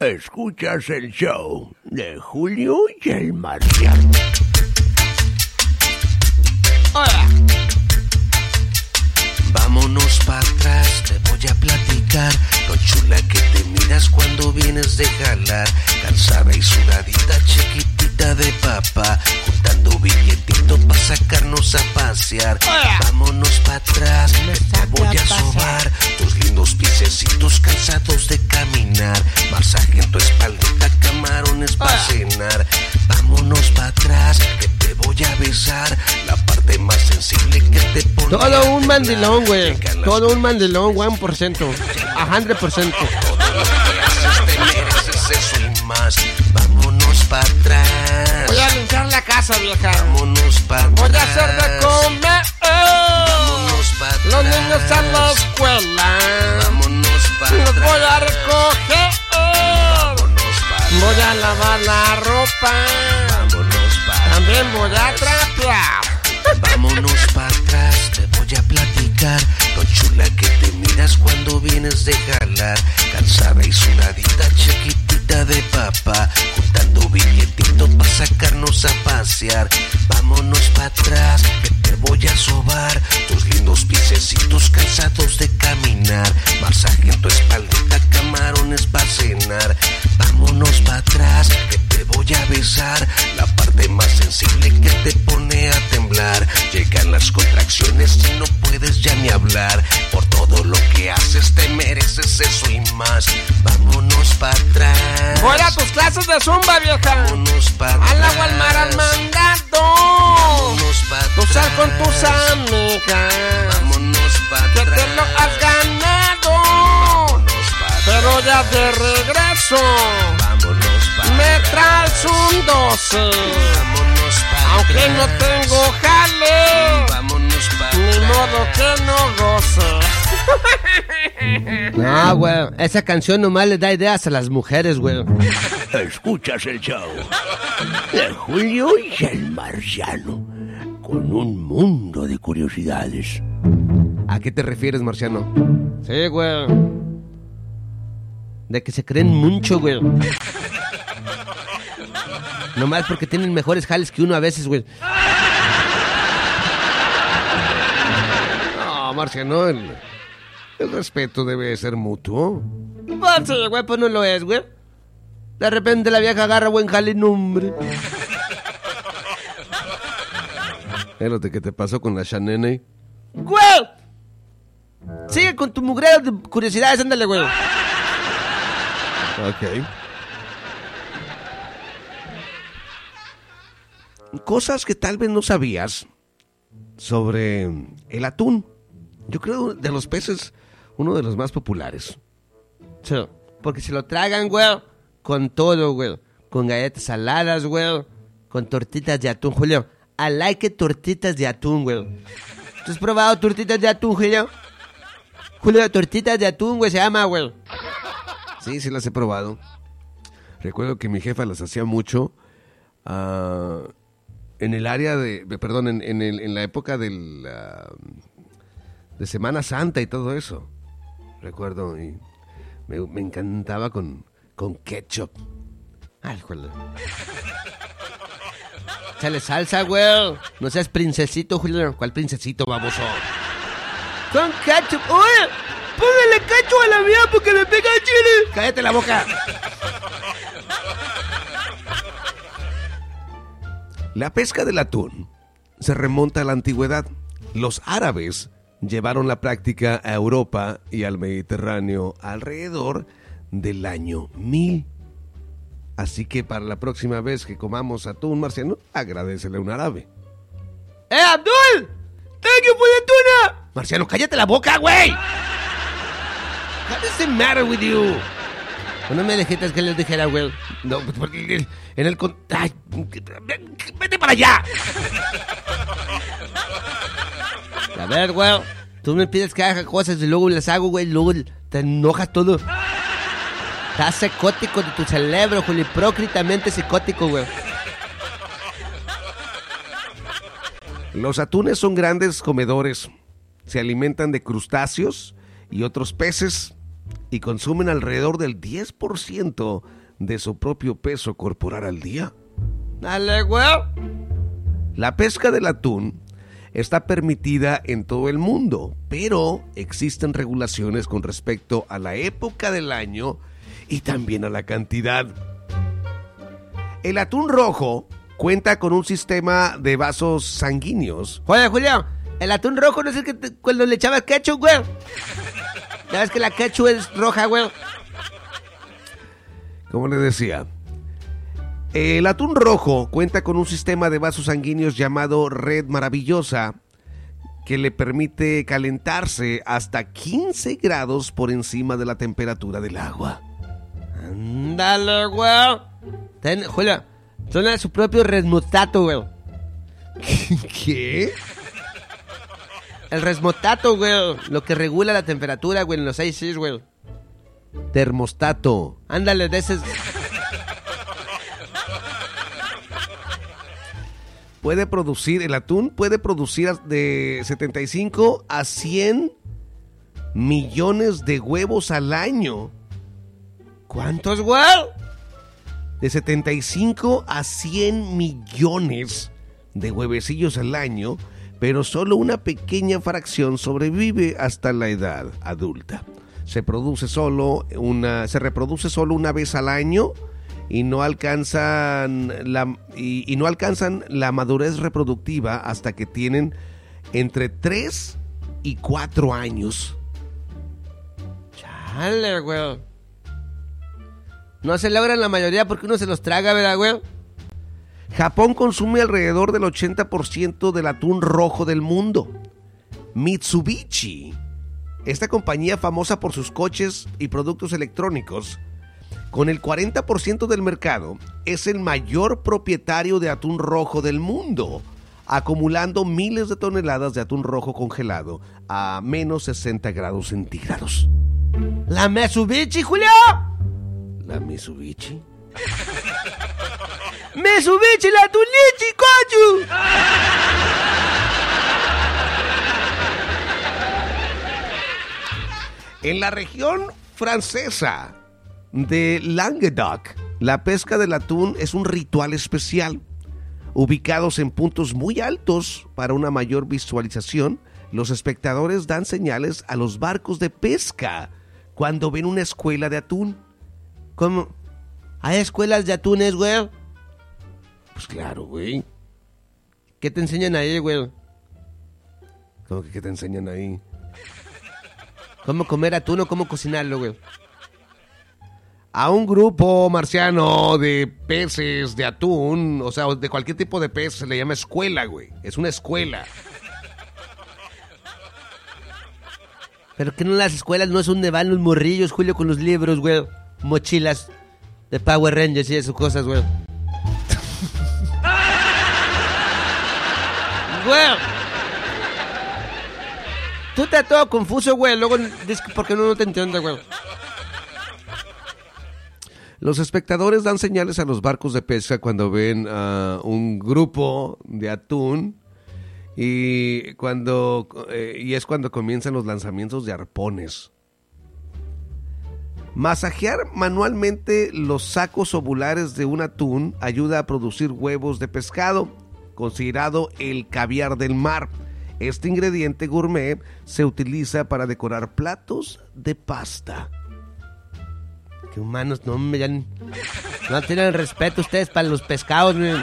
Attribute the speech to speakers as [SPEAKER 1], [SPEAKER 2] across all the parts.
[SPEAKER 1] Escuchas el show de Julio y el Marciano.
[SPEAKER 2] Vámonos para atrás, te voy a platicar lo chula que te miras cuando vienes de jalar, cansada y sudadita, chiquitita de papá, sacarnos a pasear. Vámonos para atrás, que te voy a sobar tus lindos piececitos cansados de caminar, masaje en tu espaldita, camarones para cenar. Vámonos para atrás, que te voy a besar la parte más sensible que te pone.
[SPEAKER 3] Todo un mandilón, güey. Todo un mandilón, 1%. A 100%.
[SPEAKER 2] Te mereces eso y más. Vámonos para atrás.
[SPEAKER 3] Voy a casa, vieja.
[SPEAKER 2] Vámonos para atrás.
[SPEAKER 3] Voy a hacer de comer.
[SPEAKER 2] Vámonos para.
[SPEAKER 3] Los niños a la escuela.
[SPEAKER 2] Vámonos para
[SPEAKER 3] Los voy a recoger.
[SPEAKER 2] Vámonos para.
[SPEAKER 3] Voy a lavar la ropa.
[SPEAKER 2] Vámonos para
[SPEAKER 3] También voy a trapear.
[SPEAKER 2] Vámonos para atrás, te voy a platicar lo chula que te miras cuando vienes de jalar, cansada y sudadita, de papá, juntando billetito para sacarnos a pasear. Vámonos para atrás, que te voy a sobar tus lindos piececitos cansados de caminar, masaje en tu espaldita, camarones para cenar. Vámonos para atrás, que te voy a besar la parte más sensible que te pone a temblar. Las contracciones y no puedes ya ni hablar. Por todo lo que haces te mereces eso y más. Vámonos para atrás.
[SPEAKER 3] Voy a tus clases de zumba, vieja.
[SPEAKER 2] Vámonos para atrás.
[SPEAKER 3] Al agua, al mar, al mandado.
[SPEAKER 2] Vámonos para atrás.
[SPEAKER 3] con tus amigas.
[SPEAKER 2] Vámonos para
[SPEAKER 3] Que
[SPEAKER 2] atrás.
[SPEAKER 3] te lo has ganado.
[SPEAKER 2] Vámonos para atrás.
[SPEAKER 3] Pero ya de regreso.
[SPEAKER 2] Vámonos para
[SPEAKER 3] Me traes un 12.
[SPEAKER 2] Vámonos para
[SPEAKER 3] Aunque
[SPEAKER 2] atrás.
[SPEAKER 3] no tengo
[SPEAKER 2] Vámonos para
[SPEAKER 3] Ni modo que no goce. No, güey. Esa canción nomás le da ideas a las mujeres, güey.
[SPEAKER 1] Escuchas el show de Julio y el Marciano. Con un mundo de curiosidades.
[SPEAKER 3] ¿A qué te refieres, Marciano? Sí, güey. De que se creen mucho, güey. Nomás porque tienen mejores jales que uno a veces, güey. No, Marciano, el, el respeto debe ser mutuo. Sí, güey, pues no lo es, güey. De repente la vieja agarra buen jale, no, hombre. Espérate, ¿qué te pasó con la Shanene? ¡Güey! Sigue con tu mugrero de curiosidades, ándale, güey. Ok. Cosas que tal vez no sabías sobre el atún. Yo creo de los peces uno de los más populares. Sí. Porque se lo tragan, güey, con todo, güey. Con galletas saladas, güey. Con tortitas de atún, Julio. I like it, tortitas de atún, güey. ¿Tú has probado tortitas de atún, Julio? Julio, tortitas de atún, güey, se llama, güey. Sí, sí las he probado. Recuerdo que mi jefa las hacía mucho ah, en el área de, perdón, en, en el- en la época del, ah, de Semana Santa y todo eso. Recuerdo, y me, encantaba con, con ketchup. Ay, joder. Échale salsa, güey. No seas princesito, Julio. ¿Cuál princesito, baboso? Con ketchup. ¡Uy! ¡Póngale ketchup a la mía porque le pega chile! ¡Cállate la boca! La pesca del atún se remonta a la antigüedad. Los árabes llevaron la práctica a Europa y al Mediterráneo alrededor del año 1000. Así que para la próxima vez que comamos atún marciano, agradecele a un árabe. ¡Eh, Abdul! ¡Thank you for the tuna! Marciano, cállate la boca, güey. What does it matter with you?
[SPEAKER 2] No me dijiste que les dijera, güey. No, pues porque en el... con- Ay, vete para allá. A ver, güey. Tú me pides que haga cosas y luego las hago, güey. Luego te enojas todo. Estás psicótico de tu cerebro, Julio. Hipócritamente psicótico, güey. Los atunes son grandes comedores. Se alimentan de crustáceos y otros peces y consumen alrededor del 10% de su propio peso corporal al día. Dale, güey. La pesca del atún está permitida en todo el mundo, pero existen regulaciones con respecto a la época del año y también a la cantidad. El atún rojo cuenta con un sistema de vasos sanguíneos. Oye, Julio, el atún rojo no es el que te- cuando le echabas ketchup, güey. Ya ves que la ketchup es roja, güey. Como le decía, el atún rojo cuenta con un sistema de vasos sanguíneos llamado red maravillosa que le permite calentarse hasta 15 grados por encima de la temperatura del agua. Ándale, güey. Ten, Julio, suena su propio resmotato, güey. ¿Qué? El resmotato, güey. Lo que regula la temperatura, güey, en los 6 güey. Termostato. Ándale, de. Puede producir, el atún puede producir de 75 a 100 millones de huevos al año. ¿Cuántos, güey? De 75 a 100 millones de huevecillos al año, pero solo una pequeña fracción sobrevive hasta la edad adulta. Se produce solo una, se reproduce solo una vez al año y no alcanzan la y, y no alcanzan la madurez reproductiva hasta que tienen entre 3 y 4 años. Chale, güey. No se logran la mayoría porque uno se los traga, ¿verdad, güey? Japón consume alrededor del 80% del atún rojo del mundo. Mitsubishi, esta compañía famosa por sus coches y productos electrónicos, con el 40% del mercado, es el mayor propietario de atún rojo del mundo, acumulando miles de toneladas de atún rojo congelado a menos 60 grados centígrados. ¿La Mitsubishi, Julio? ¿La Mitsubishi? ¡Mitsubishi, la Tunichi, coño! En la región francesa de Languedoc, la pesca del atún es un ritual especial. Ubicados en puntos muy altos para una mayor visualización, los espectadores dan señales a los barcos de pesca cuando ven una escuela de atún. ¿Cómo? ¿Hay escuelas de atunes, güey? Pues claro, güey. ¿Qué te enseñan ahí, güey? ¿Cómo que qué te enseñan ahí? ¿Cómo comer atún o cómo cocinarlo, güey? A un grupo marciano de peces de atún, o sea, de cualquier tipo de pez, se le llama escuela, güey. Es una escuela. Pero que no las escuelas no es donde van los morrillos, Julio, con los libros, güey. Mochilas de Power Rangers y esas cosas, güey. güey. Tú estás todo confuso, güey. Luego porque no, no te entiendo, güey. Los espectadores dan señales a los barcos de pesca cuando ven a un grupo de atún y cuando eh, y es cuando comienzan los lanzamientos de arpones. Masajear manualmente los sacos ovulares de un atún ayuda a producir huevos de pescado, considerado el caviar del mar. Este ingrediente gourmet se utiliza para decorar platos de pasta. Que humanos, no me dan- no tienen respeto ustedes para los pescados. miren.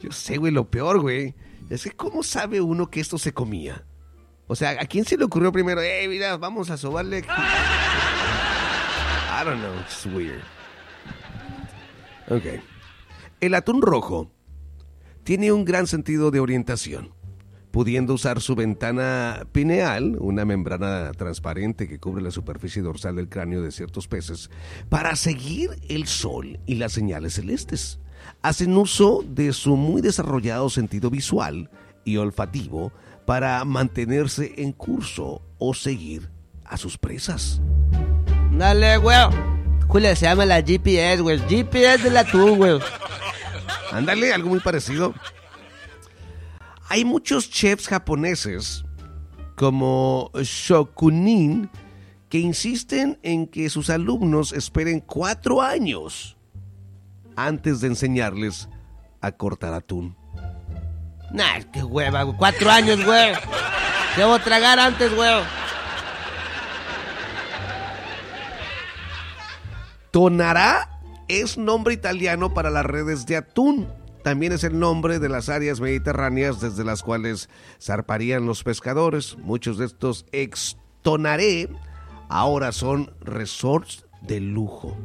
[SPEAKER 2] Yo sé, güey, lo peor, güey. Es que ¿cómo sabe uno que esto se comía? O sea, ¿a quién se le ocurrió primero? Eh, mira, vamos a sobarle. I don't know, it's weird. Ok. El atún rojo tiene un gran sentido de orientación. pudiendo usar su ventana pineal, una membrana transparente que cubre la superficie dorsal del cráneo de ciertos peces, para seguir el sol y las señales celestes. Hacen uso de su muy desarrollado sentido visual y olfativo para mantenerse en curso o seguir a sus presas.
[SPEAKER 3] Dale, güey. Julio, se llama la GPS, güey. GPS del atún, güey.
[SPEAKER 2] Ándale, algo muy parecido. Hay muchos chefs japoneses, como Shokunin, que insisten en que sus alumnos esperen cuatro años antes de enseñarles a cortar atún.
[SPEAKER 3] Nah, qué hueva, güey. Cuatro años, güey. Debo tragar antes, güey.
[SPEAKER 2] Tonará es nombre italiano para las redes de atún. También es el nombre de las áreas mediterráneas desde las cuales zarparían los pescadores. Muchos de estos ex tonaré ahora son resorts de lujo.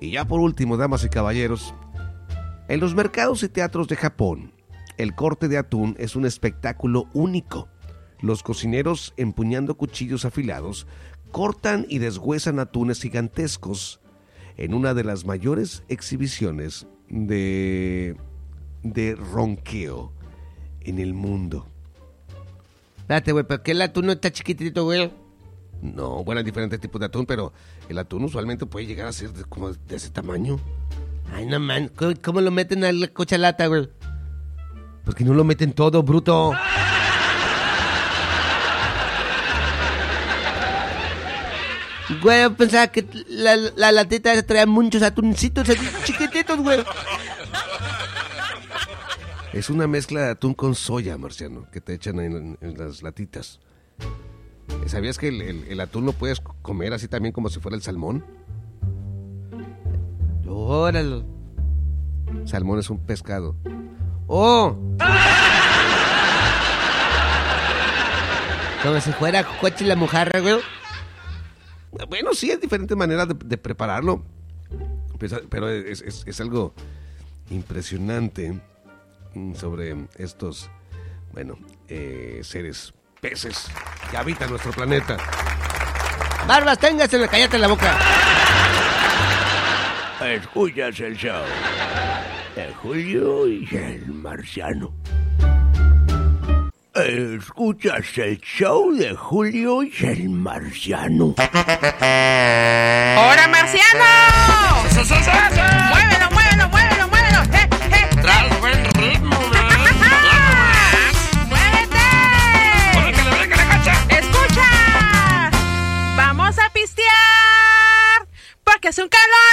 [SPEAKER 2] Y ya por último, damas y caballeros, en los mercados y teatros de Japón, el corte de atún es un espectáculo único. Los cocineros, empuñando cuchillos afilados, cortan y deshuesan atunes gigantescos en una de las mayores exhibiciones de, de ronqueo en el mundo.
[SPEAKER 3] Espérate, güey, pero que el atún no está chiquitito, güey.
[SPEAKER 2] No, bueno, hay diferentes tipos de atún, pero el atún usualmente puede llegar a ser de, como de ese tamaño.
[SPEAKER 3] Ay, no, man. ¿Cómo, cómo lo meten a la cochalata, güey?
[SPEAKER 2] Porque no lo meten todo, bruto.
[SPEAKER 3] Güey, pensaba que la, la latita traía muchos atuncitos chiquititos, güey.
[SPEAKER 2] Es una mezcla de atún con soya, Marciano, que te echan en, en las latitas. ¿Sabías que el, el- el atún lo puedes comer así también como si fuera el salmón?
[SPEAKER 3] Óralo.
[SPEAKER 2] Salmón es un pescado.
[SPEAKER 3] ¡Oh! Como si fuera coche la mojarra, güey.
[SPEAKER 2] Bueno, sí, hay diferentes maneras de, de prepararlo. Pues, Pero es, es- es algo impresionante mm, sobre estos, bueno, eh, seres peces que habitan nuestro planeta.
[SPEAKER 3] Barbas, téngaselo, cállate la boca.
[SPEAKER 1] Escuchas el show de Julio y el Marciano. Escuchas el show de Julio y el Marciano.
[SPEAKER 4] ¡Hora marciano! ¡Muévelo, muévelo, muévelo, muévelo! ¡Eh, eh!
[SPEAKER 5] Tras buen ritmo,
[SPEAKER 4] ¡Muévete! ¡Escucha! ¡Vamos a pistear! Porque es un calor,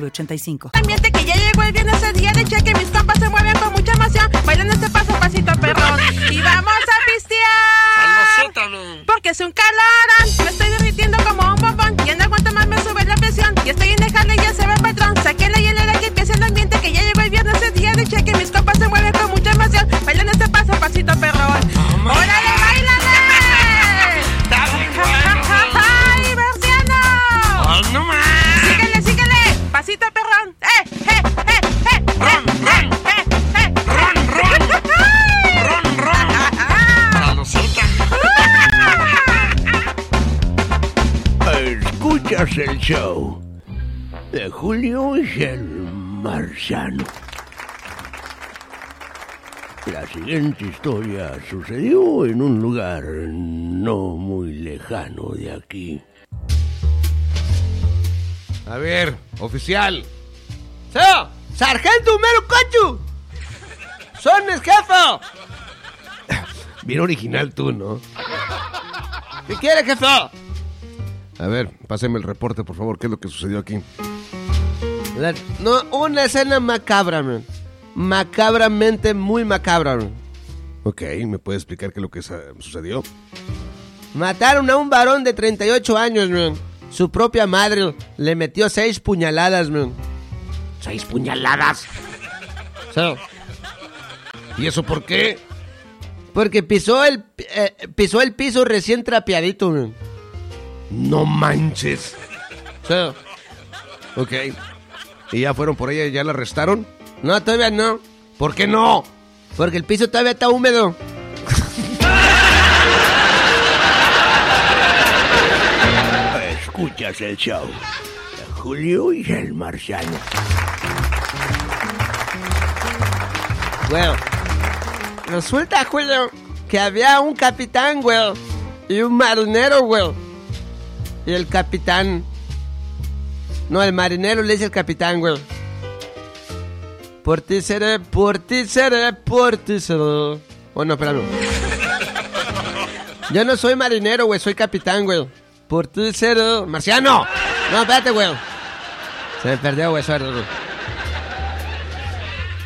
[SPEAKER 6] 906985.
[SPEAKER 4] ambiente que ya llegó el viernes el día de cheque mis compas se mueven con mucha emoción bailan este paso pasito perrón. Y vamos a pistear. Porque es un calorón. Me estoy derritiendo como un bombón ya no aguanto más me sube la presión. Y estoy en el jale ya se ve el patrón. Saquen la hielera que empieza el ambiente que ya llegó el viernes el día de cheque mis compas se mueven con mucha emoción bailan este paso pasito perrón. Órale bailale
[SPEAKER 1] Escuchas el show de Julio y el Marciano. La siguiente historia sucedió en un lugar no muy lejano de aquí.
[SPEAKER 2] A ver, oficial.
[SPEAKER 3] ¡Seo! ¡Sargento Mero Cochu! ¡Son el jefe!
[SPEAKER 2] Bien original tú, ¿no?
[SPEAKER 3] ¿Qué quiere, jefe?
[SPEAKER 2] A ver, páseme el reporte, por favor. ¿Qué es lo que sucedió aquí?
[SPEAKER 3] No, una escena macabra, man. Macabramente muy macabra, man.
[SPEAKER 2] Ok, ¿me puede explicar qué es lo que sucedió?
[SPEAKER 3] Mataron a un varón de 38 años, man. Su propia madre le metió seis puñaladas, man.
[SPEAKER 2] ¿Seis puñaladas? ¿Y eso por qué?
[SPEAKER 3] Porque pisó el, eh, pisó el piso recién trapeadito, man.
[SPEAKER 2] No manches. Ok. ¿Y ya fueron por ella y ya la arrestaron?
[SPEAKER 3] No, todavía no.
[SPEAKER 2] ¿Por qué no?
[SPEAKER 3] Porque el piso todavía está húmedo.
[SPEAKER 1] Escuchas el show de Julio y el Marciano.
[SPEAKER 3] Bueno, resulta, Julio, que había un capitán, güey, y un marinero, güey. Y el capitán... No, el marinero le dice el capitán, güey. Por ti seré, por ti seré, por ti seré. Oh, no, espérame. Yo no soy marinero, güey, soy capitán, güey. Por ti seré... ¡Marciano! No, espérate, güey. Se me perdió, güey, suerte.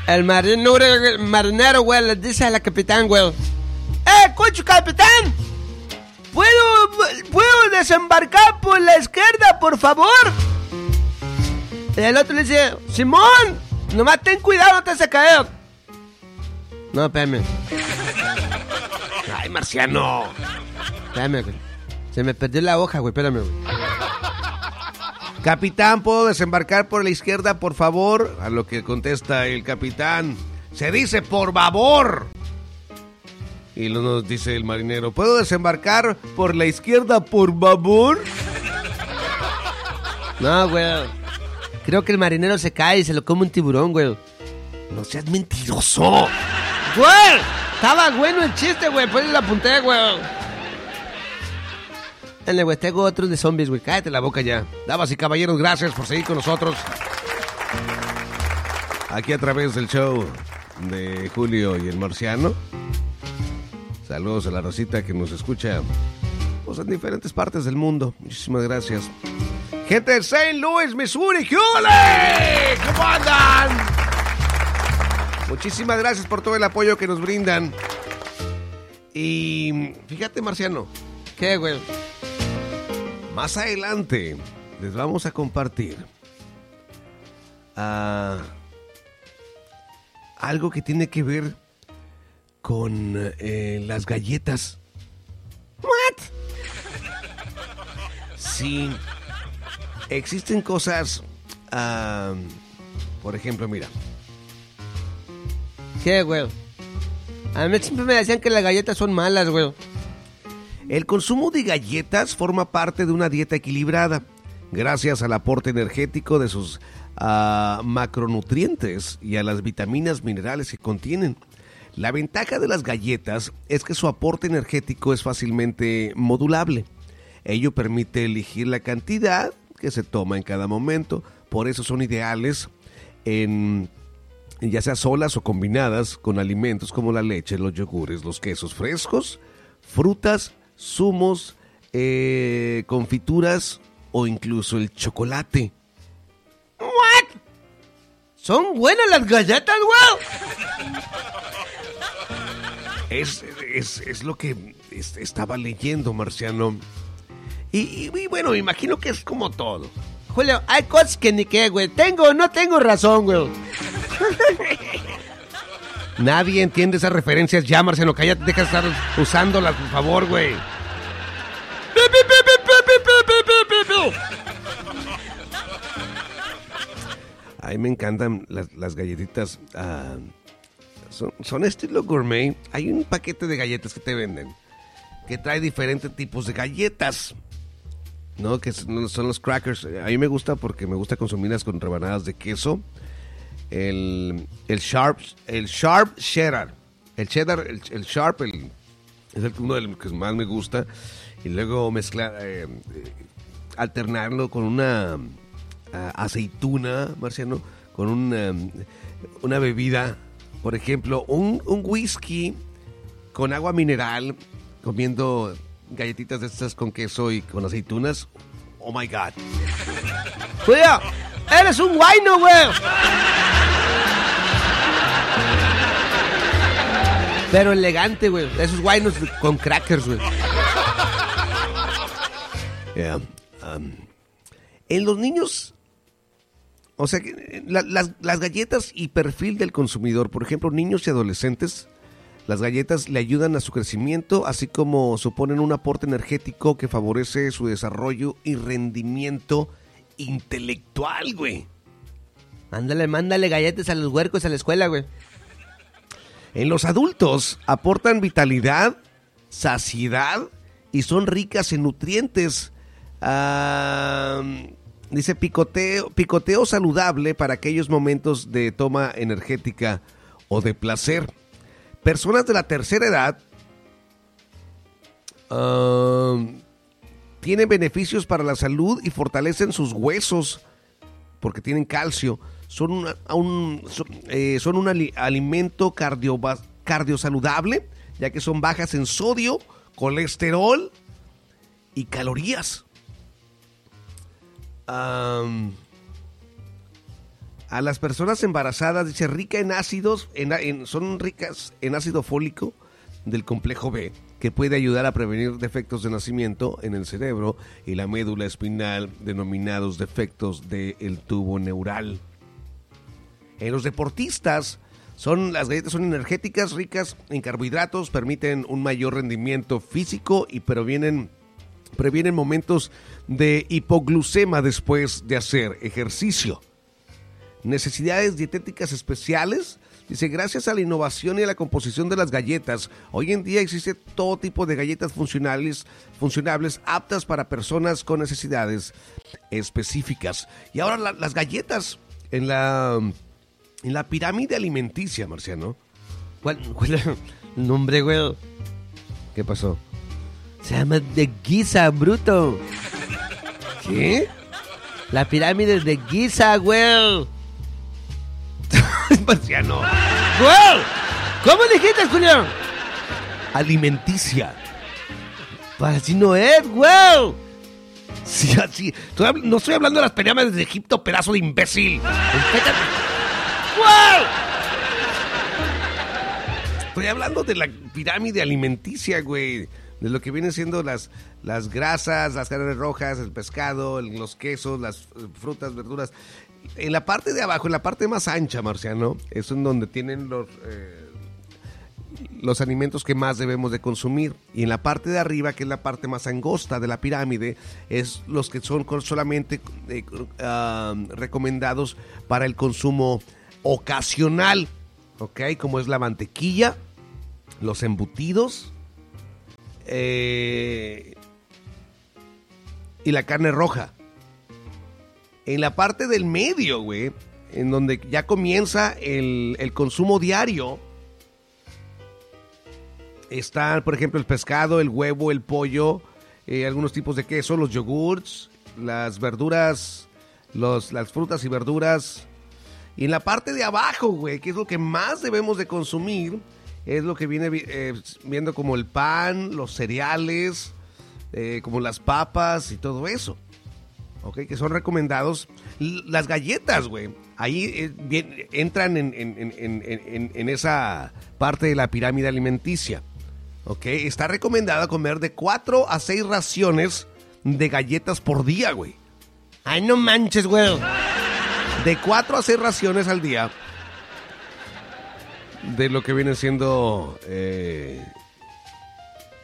[SPEAKER 3] El marinero, marinero, güey, le dice a la capitán, güey. ¡Eh, cocho, capitán! ¿Puedo, ¿Puedo desembarcar por la izquierda, por favor? El otro le dice, Simón, nomás ten cuidado, no te a caer. No, espérame.
[SPEAKER 2] Ay, Marciano.
[SPEAKER 3] Espérame, güey. Se me perdió la hoja, güey, espérame, güey.
[SPEAKER 2] Capitán, ¿puedo desembarcar por la izquierda, por favor? A lo que contesta el capitán. Se dice por favor. Y nos dice el marinero, ¿puedo desembarcar por la izquierda, por favor?
[SPEAKER 3] No, güey. Creo que el marinero se cae y se lo come un tiburón, güey.
[SPEAKER 2] No seas mentiroso.
[SPEAKER 3] ¡Güey! Estaba bueno el chiste, güey. Pues la apunté, güey. Dale, güey, tengo otros de zombies, güey. Cállate la boca ya.
[SPEAKER 2] Damas y caballeros, gracias por seguir con nosotros. Aquí a través del show de Julio y el Marciano. Saludos a la racita que nos escucha pues, en diferentes partes del mundo. Muchísimas gracias. Gente de St. Louis, Missouri, ¡qué ole! ¿Cómo andan? Muchísimas gracias por todo el apoyo que nos brindan. Y fíjate, Marciano,
[SPEAKER 3] ¿Qué, güey?
[SPEAKER 2] más adelante les vamos a compartir ah, algo que tiene que ver con eh, las galletas. ¿What? Sí, existen cosas, ah, por ejemplo, mira,
[SPEAKER 3] ¿Qué, güey? A mí siempre me decían que las galletas son malas, güey.
[SPEAKER 2] El consumo de galletas forma parte de una dieta equilibrada, gracias al aporte energético de sus ah, macronutrientes y a las vitaminas minerales que contienen. La ventaja de las galletas es que su aporte energético es fácilmente modulable. Ello permite elegir la cantidad que se toma en cada momento, por eso son ideales en ya sea solas o combinadas con alimentos como la leche, los yogures, los quesos frescos, frutas, zumos, eh, confituras o incluso el chocolate.
[SPEAKER 3] ¿What? ¿Son buenas las galletas, güey?
[SPEAKER 2] Es, es, es lo que es- estaba leyendo, Marciano. Y, y- y bueno, me imagino que es como todo.
[SPEAKER 3] Julio, hay cosas que ni qué, güey. Tengo no tengo razón, güey.
[SPEAKER 2] Nadie entiende esas referencias ya, Marciano. Cállate, deja de estar usándolas, por favor, güey. A mí me encantan las, las galletitas. ah, son, estilo gourmet. Hay un paquete de galletas que te venden que trae diferentes tipos de galletas. ¿No? Que son, los crackers. A mí me gusta porque me gusta consumirlas con rebanadas de queso. El, el sharp, el sharp cheddar. El cheddar, el, sharp, el, es el, uno de los que más me gusta. Y luego mezclar, eh, alternarlo con una ah, aceituna, Marciano, con una, una bebida, por ejemplo, un, un whisky con agua mineral, comiendo galletitas de estas con queso y con aceitunas. Oh my God.
[SPEAKER 3] Julio, Eres un guayno, güey. Pero elegante, güey. Esos guaynos con crackers, güey.
[SPEAKER 2] Yeah, en los niños, o sea, que, eh, la- las, las galletas y perfil del consumidor, por ejemplo, niños y adolescentes, las galletas le ayudan a su crecimiento, así como suponen un aporte energético que favorece su desarrollo y rendimiento intelectual, güey.
[SPEAKER 3] Mándale, mándale galletas a los huercos a la escuela, güey.
[SPEAKER 2] En los adultos aportan vitalidad, saciedad y son ricas en nutrientes. Ah, dice picoteo, picoteo saludable para aquellos momentos de toma energética o de placer. Personas de la tercera edad ah, tienen beneficios para la salud y fortalecen sus huesos porque tienen calcio. Son, un, eh, son un ali- alimento cardiova- cardiosaludable, ya que son bajas en sodio, colesterol y calorías. A las personas embarazadas, dice, rica en ácidos, son ricas en ácido fólico del complejo B, que puede ayudar a prevenir defectos de nacimiento en el cerebro y la médula espinal, denominados defectos del tubo neural. En los deportistas, son, las galletas son energéticas, ricas en carbohidratos, permiten un mayor rendimiento físico y previenen, previenen momentos de hipoglucema después de hacer ejercicio. Necesidades dietéticas especiales. Dice, gracias a la innovación y a la composición de las galletas, hoy en día existe todo tipo de galletas funcionales, funcionables aptas para personas con necesidades específicas. Y ahora la- las galletas en la, en la pirámide alimenticia, Marciano.
[SPEAKER 3] ¿Cuál, el nombre, güey?
[SPEAKER 2] ¿Qué pasó?
[SPEAKER 3] Se llama de Giza, bruto.
[SPEAKER 2] ¿Qué?
[SPEAKER 3] La pirámide de Giza, güey.
[SPEAKER 2] Marciano.
[SPEAKER 3] ¡Güey! ¿Cómo dijiste, Julio?
[SPEAKER 2] Alimenticia.
[SPEAKER 3] Pues así no es, güey.
[SPEAKER 2] Sí, así. No estoy hablando de las pirámides de Egipto, pedazo de imbécil.
[SPEAKER 3] ¡Güey!
[SPEAKER 2] Estoy hablando de la pirámide alimenticia, güey. De lo que vienen siendo las, las grasas, las carnes rojas, el pescado, los quesos, las eh, frutas, verduras. En la parte de abajo, en la parte más ancha, Marciano, es en donde tienen los, eh, los alimentos que más debemos de consumir. Y en la parte de arriba, que es la parte más angosta de la pirámide, es los que son solamente ah, recomendados para el consumo ocasional. ¿Ok? Como es la mantequilla, los embutidos eh, y la carne roja. En la parte del medio, güey, en donde ya comienza el, el consumo diario, están, por ejemplo, el pescado, el huevo, el pollo, eh, algunos tipos de queso, los yogurts, las verduras, los, las frutas y verduras. Y en la parte de abajo, güey, que es lo que más debemos de consumir, es lo que viene vi- eh, viendo como el pan, los cereales, eh, como las papas y todo eso. ¿Ok? Que son recomendados. L- Las galletas, güey. Ahí eh, bien- entran en, en- en- en- en- en esa parte de la pirámide alimenticia. ¿Ok? Está recomendado comer de 4 a 6 raciones de galletas por día, güey.
[SPEAKER 3] Ay, no manches, güey.
[SPEAKER 2] De 4 a 6 raciones al día. De lo que viene siendo. eh,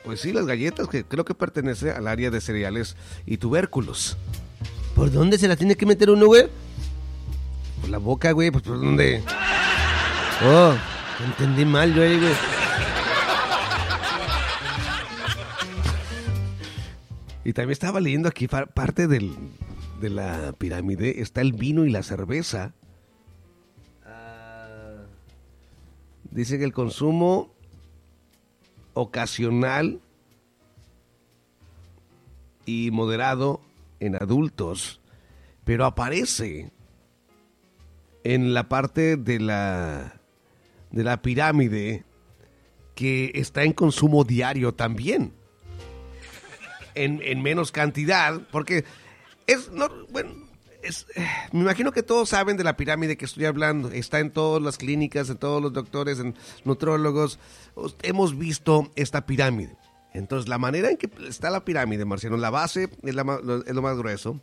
[SPEAKER 2] pues sí, las galletas, que creo que pertenece al área de cereales y tubérculos.
[SPEAKER 3] ¿Por dónde se la tiene que meter uno, güey?
[SPEAKER 2] Por la boca, güey, pues por dónde.
[SPEAKER 3] Oh, entendí mal yo ahí, güey.
[SPEAKER 2] Y también estaba leyendo aquí parte del, de la pirámide. Está el vino y la cerveza. Dice que el consumo ocasional y moderado en adultos, pero aparece en la parte de la de la pirámide que está en consumo diario también. En, en menos cantidad, porque es, no, bueno, eh, me imagino que todos saben de la pirámide que estoy hablando. Está en todas las clínicas, en todos los doctores, en nutrólogos. Hemos visto esta pirámide. Entonces, la manera en que está la pirámide, Marciano, la base es, es lo más grueso,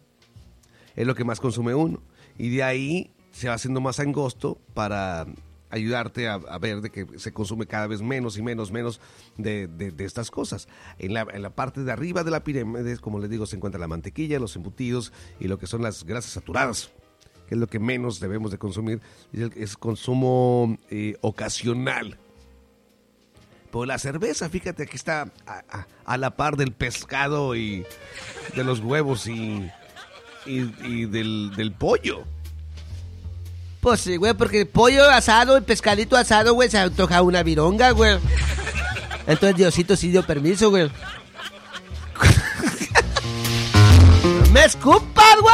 [SPEAKER 2] es lo que más consume uno. Y de ahí se va haciendo más angosto para ayudarte a, ver de que se consume cada vez menos y menos, menos de, estas cosas. En la, parte de arriba de la pirámide, como les digo, se encuentra la mantequilla, los embutidos y lo que son las grasas saturadas que es lo que menos debemos de consumir, es consumo eh, ocasional. Pero la cerveza, fíjate, que está a, la par del pescado y de los huevos y, y, del, del pollo.
[SPEAKER 3] Pues sí, güey, porque pollo asado y pescadito asado, güey, se antoja una vironga, güey. Entonces Diosito sí dio permiso, güey. ¡Me escupas, güey!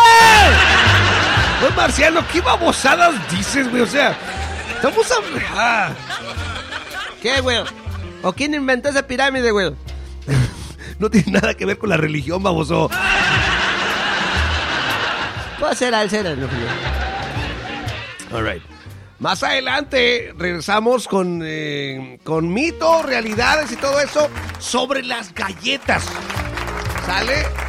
[SPEAKER 2] Pues Marciano, ¿qué babosadas dices, güey? O sea, estamos a... Ah.
[SPEAKER 3] ¿Qué, güey? ¿O quién inventó esa pirámide, güey?
[SPEAKER 2] no tiene nada que ver con la religión, baboso.
[SPEAKER 3] Pues será el ser, no,
[SPEAKER 2] All right. Más adelante regresamos con, eh, con mitos, realidades y todo eso sobre las galletas. ¿Sale?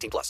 [SPEAKER 7] 18 plus.